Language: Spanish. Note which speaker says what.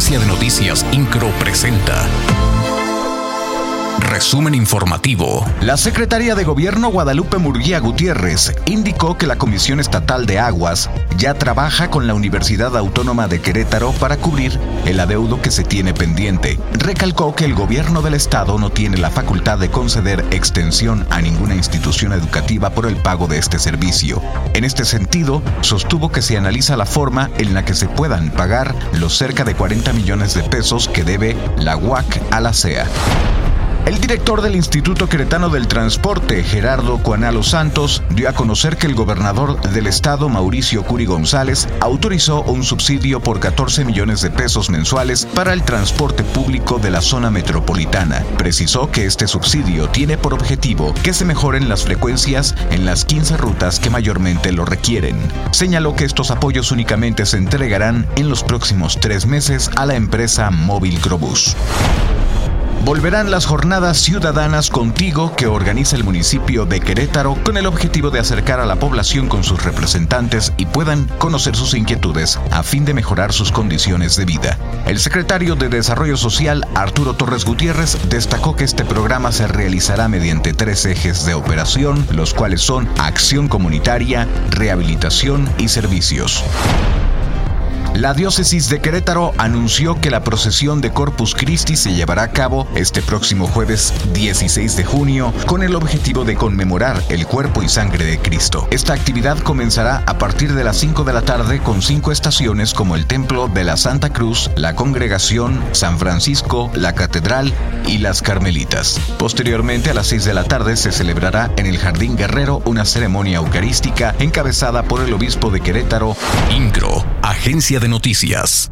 Speaker 1: Agencia de Noticias Incro presenta. Resumen informativo.
Speaker 2: La Secretaría de Gobierno Guadalupe Murguía Gutiérrez indicó que la Comisión Estatal de Aguas ya trabaja con la Universidad Autónoma de Querétaro para cubrir el adeudo que se tiene pendiente. Recalcó que el gobierno del estado no tiene la facultad de conceder extensión a ninguna institución educativa por el pago de este servicio. En este sentido, sostuvo que se analiza la forma en la que se puedan pagar los cerca de 40 millones de pesos que debe la UAC a la CEA. El director del Instituto Queretano del Transporte, Gerardo Cuanalo Santos, dio a conocer que el gobernador del estado, Mauricio Curi González, autorizó un subsidio por 14 millones de pesos mensuales para el transporte público de la zona metropolitana. Precisó que este subsidio tiene por objetivo que se mejoren las frecuencias en las 15 rutas que mayormente lo requieren. Señaló que estos apoyos únicamente se entregarán en los próximos tres meses a la empresa Móvil Grobus. Volverán las jornadas ciudadanas contigo que organiza el municipio de Querétaro con el objetivo de acercar a la población con sus representantes y puedan conocer sus inquietudes a fin de mejorar sus condiciones de vida. El secretario de Desarrollo Social, Arturo Torres Gutiérrez, destacó que este programa se realizará mediante tres ejes de operación, los cuales son acción comunitaria, rehabilitación y servicios. La diócesis de Querétaro anunció que la procesión de Corpus Christi se llevará a cabo este próximo jueves 16 de junio con el objetivo de conmemorar el cuerpo y sangre de Cristo. Esta actividad comenzará a partir de las 5 de la tarde con cinco estaciones como el Templo de la Santa Cruz, la Congregación, San Francisco, la Catedral y las Carmelitas. Posteriormente a las 6 de la tarde se celebrará en el Jardín Guerrero una ceremonia eucarística encabezada por el obispo de Querétaro,
Speaker 1: Incro, Agencia de Noticias.